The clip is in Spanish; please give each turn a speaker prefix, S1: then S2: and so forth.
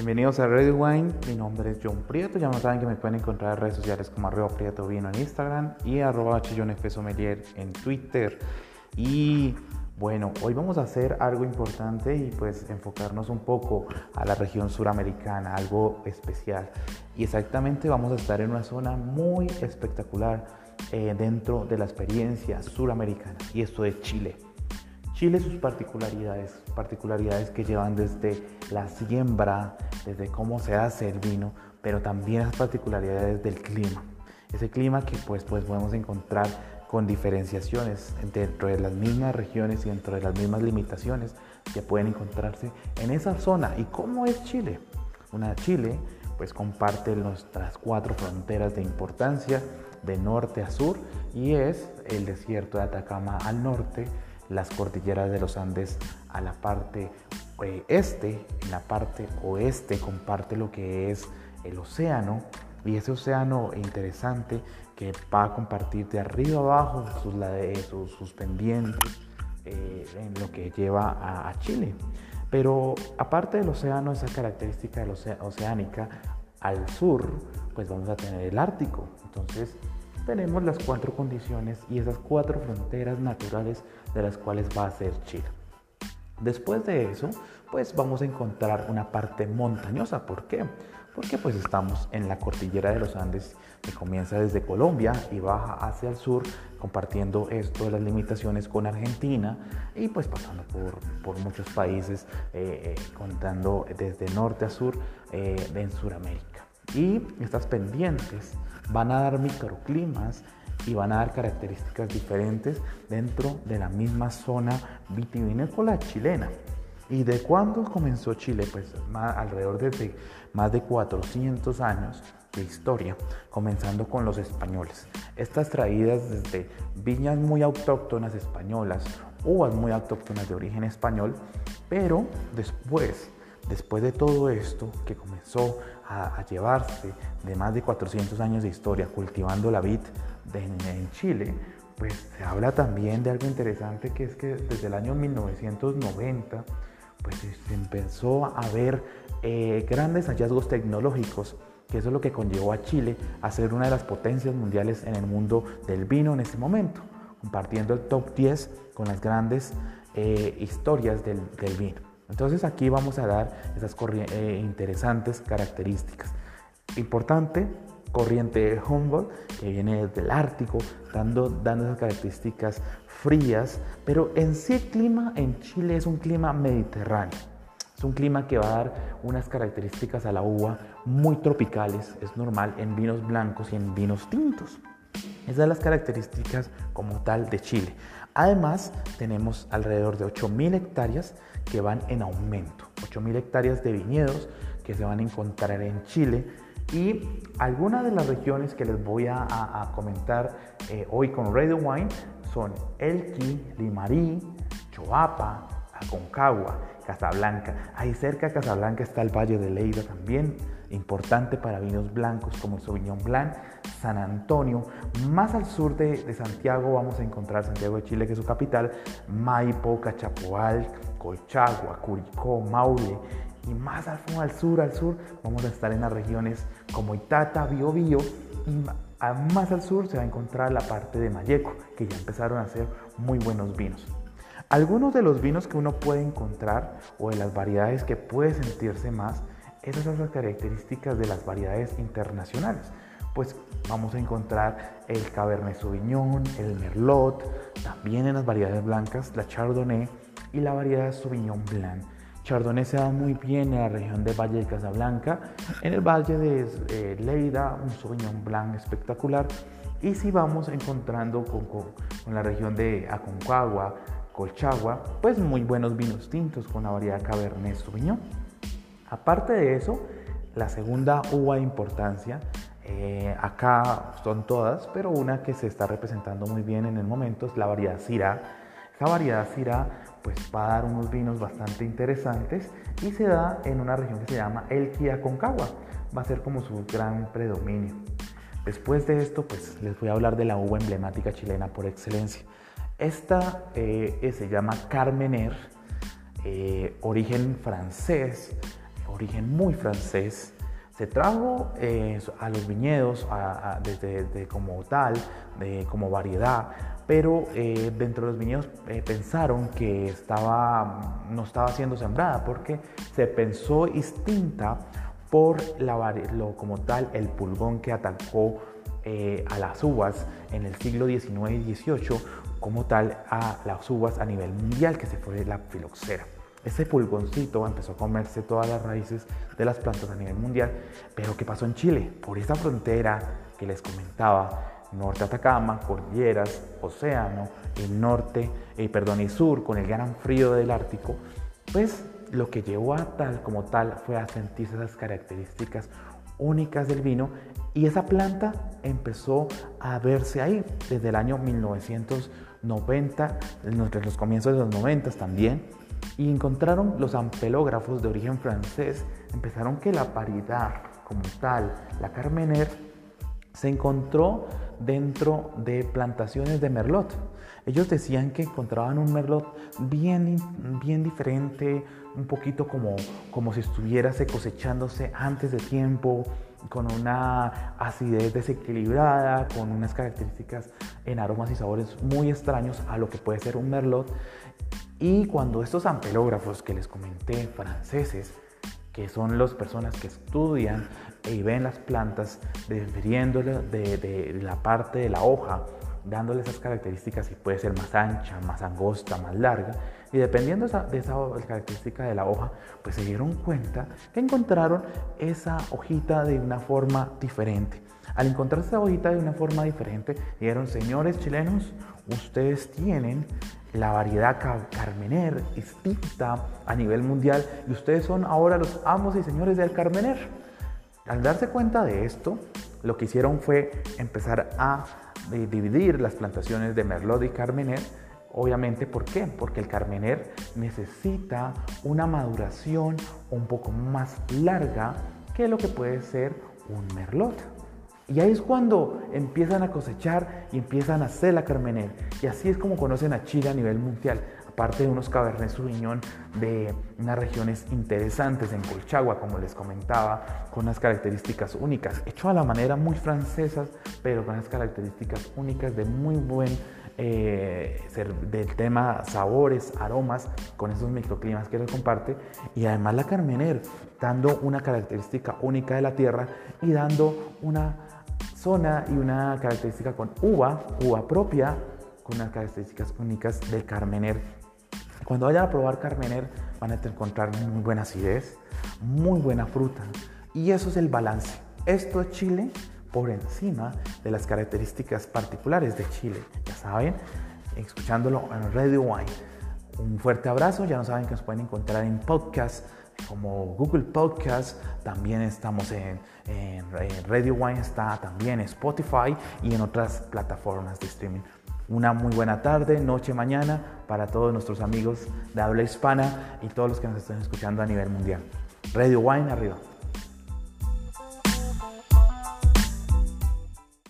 S1: Bienvenidos a Red Wine, mi nombre es John Prieto, ya saben que me pueden encontrar en redes sociales como arroba Prieto Vino en Instagram y arroba Sommelier en Twitter. Y bueno, hoy vamos a hacer algo importante y pues enfocarnos un poco a la región suramericana, algo especial. Y exactamente vamos a estar en una zona muy espectacular eh, dentro de la experiencia suramericana y esto es Chile. Chile sus particularidades, particularidades que llevan desde la siembra, desde cómo se hace el vino, pero también las particularidades del clima. Ese clima que pues, pues podemos encontrar con diferenciaciones dentro de las mismas regiones y dentro de las mismas limitaciones que pueden encontrarse en esa zona. ¿Y cómo es Chile? Una Chile pues comparte nuestras cuatro fronteras de importancia de norte a sur y es el desierto de Atacama al norte, las cordilleras de los Andes a la parte eh, este, la parte oeste comparte lo que es el océano y ese océano interesante que va a compartir de arriba abajo sus, sus, pendientes eh, en lo que lleva a, Chile. Pero aparte del océano, esa característica oceánica, al sur, pues vamos a tener el Ártico. Entonces, tenemos las cuatro condiciones y esas cuatro fronteras naturales de las cuales va a ser Chile. Después de eso, pues vamos a encontrar una parte montañosa. ¿Por qué? Porque pues estamos en la cordillera de los Andes que comienza desde Colombia y baja hacia el sur, compartiendo esto de las limitaciones con Argentina y pues pasando por, por muchos países, eh, eh, contando desde norte a sur eh, en Sudamérica. Y estas pendientes van a dar microclimas y van a dar características diferentes dentro de la misma zona vitivinícola chilena. ¿Y de cuándo comenzó Chile? Pues alrededor de más de 400 años de historia, comenzando con los españoles. Estas traídas desde viñas muy autóctonas españolas, uvas muy autóctonas de origen español, pero después Después de todo esto que comenzó a, llevarse de más de 400 años de historia cultivando la vid en, Chile, pues se habla también de algo interesante que es que desde el año 1990 pues se empezó a ver eh, grandes hallazgos tecnológicos que eso es lo que conllevó a Chile a ser una de las potencias mundiales en el mundo del vino en ese momento, compartiendo el top 10 con las grandes eh, historias del vino. Entonces aquí vamos a dar esas eh, interesantes características. Importante, corriente Humboldt, que viene del Ártico, dando, dando esas características frías, pero en sí el clima en Chile es un clima mediterráneo. Es un clima que va a dar unas características a la uva muy tropicales, es normal en vinos blancos y en vinos tintos. Esas son las características como tal de Chile. Además, tenemos alrededor de 8.000 hectáreas que van en aumento. 8.000 hectáreas de viñedos que se van a encontrar en Chile. Y algunas de las regiones que les voy a, comentar eh, hoy con Radio Wine son Elqui, Limarí, Choapa, Aconcagua, Casablanca. Ahí cerca de Casablanca está el Valle de Leida también, importante para vinos blancos como el Sauvignon Blanc, San Antonio. Más al sur de, Santiago vamos a encontrar Santiago de Chile, que es su capital, Maipo, Cachapoal, Colchagua, Curicó, Maule. Y más al, sur, al sur, vamos a estar en las regiones como Itata, Biobío y más al sur se va a encontrar la parte de Mayeco, que ya empezaron a hacer muy buenos vinos. Algunos de los vinos que uno puede encontrar o de las variedades que puede sentirse más, esas son las características de las variedades internacionales. Pues vamos a encontrar el Cabernet Sauvignon, el Merlot, también en las variedades blancas, la Chardonnay y la variedad Sauvignon Blanc. Chardonnay se da muy bien en la región del Valle de Casablanca, en el Valle de eh, Leida, un Sauvignon Blanc espectacular. Y si vamos encontrando con, con la región de Aconcagua, Colchagua, pues muy buenos vinos tintos con la variedad Cabernet Sauvignon. Aparte de eso, la segunda uva de importancia, eh, acá son todas, pero una que se está representando muy bien en el momento es la variedad Syrah. Esta variedad Syrah pues va a dar unos vinos bastante interesantes y se da en una región que se llama Elquia Concagua. Va a ser como su gran predominio. Después de esto, pues les voy a hablar de la uva emblemática chilena por excelencia. Esta eh, se llama Carmener, eh, origen francés, origen muy francés. Se trajo eh, a los viñedos desde, como tal, de, como variedad, pero eh, dentro de los viñedos eh, pensaron que estaba, no estaba siendo sembrada porque se pensó distinta por la, como tal el pulgón que atacó a las uvas en el siglo XIX y XVIII como tal a las uvas a nivel mundial, que se fue la filoxera. Ese pulgoncito empezó a comerse todas las raíces de las plantas a nivel mundial, pero ¿qué pasó en Chile? Por esa frontera que les comentaba, norte Atacama, cordilleras, océano, el norte, eh, perdón, y sur con el gran frío del Ártico, pues lo que llevó a tal como tal fue a sentirse esas características únicas del vino y esa planta empezó a verse ahí desde el año 1990, entre los comienzos de los 90 también, y encontraron los ampelógrafos de origen francés, empezaron que la paridad como tal, la Carmener, se encontró dentro de plantaciones de merlot. Ellos decían que encontraban un merlot bien, bien diferente, un poquito como, como si estuviese cosechándose antes de tiempo, con una acidez desequilibrada, con unas características en aromas y sabores muy extraños a lo que puede ser un merlot. Y cuando estos ampelógrafos que les comenté, franceses, que son las personas que estudian y ven las plantas, refiriéndole de, de la parte de la hoja, dándole esas características si puede ser más ancha, más angosta, más larga. Y dependiendo de esa, característica de la hoja, pues se dieron cuenta que encontraron esa hojita de una forma diferente. Al encontrar esa hojita de una forma diferente, dijeron, señores chilenos, ustedes tienen la variedad Carmener distinta a nivel mundial y ustedes son ahora los amos y señores del Carmener. Al darse cuenta de esto, lo que hicieron fue empezar a dividir las plantaciones de Merlot y Carmener. Obviamente, ¿por qué? Porque el Carmener necesita una maduración un poco más larga que lo que puede ser un Merlot. Y ahí es cuando empiezan a cosechar y empiezan a hacer la Carmener. Y así es como conocen a Chile a nivel mundial aparte de unos Cabernet Sauvignon de unas regiones interesantes en Colchagua, como les comentaba, con unas características únicas, hecho a la manera muy francesa, pero con unas características únicas de muy buen eh, del tema sabores, aromas, con esos microclimas que les comparte, y además la Carmener, dando una característica única de la tierra y dando una zona y una característica con uva, uva propia, con unas características únicas del Carmener cuando vayan a probar Carmener van a encontrar muy buena acidez, muy buena fruta. Y eso es el balance. Esto es Chile por encima de las características particulares de Chile. Ya saben, escuchándolo en Radio Wine. Un fuerte abrazo. Ya no saben que nos pueden encontrar en podcast como Google Podcast. También estamos en, en Radio Wine, está también en Spotify y en otras plataformas de streaming. Una muy buena tarde, noche, mañana para todos nuestros amigos de habla hispana y todos los que nos están escuchando a nivel mundial. Radio Wine arriba.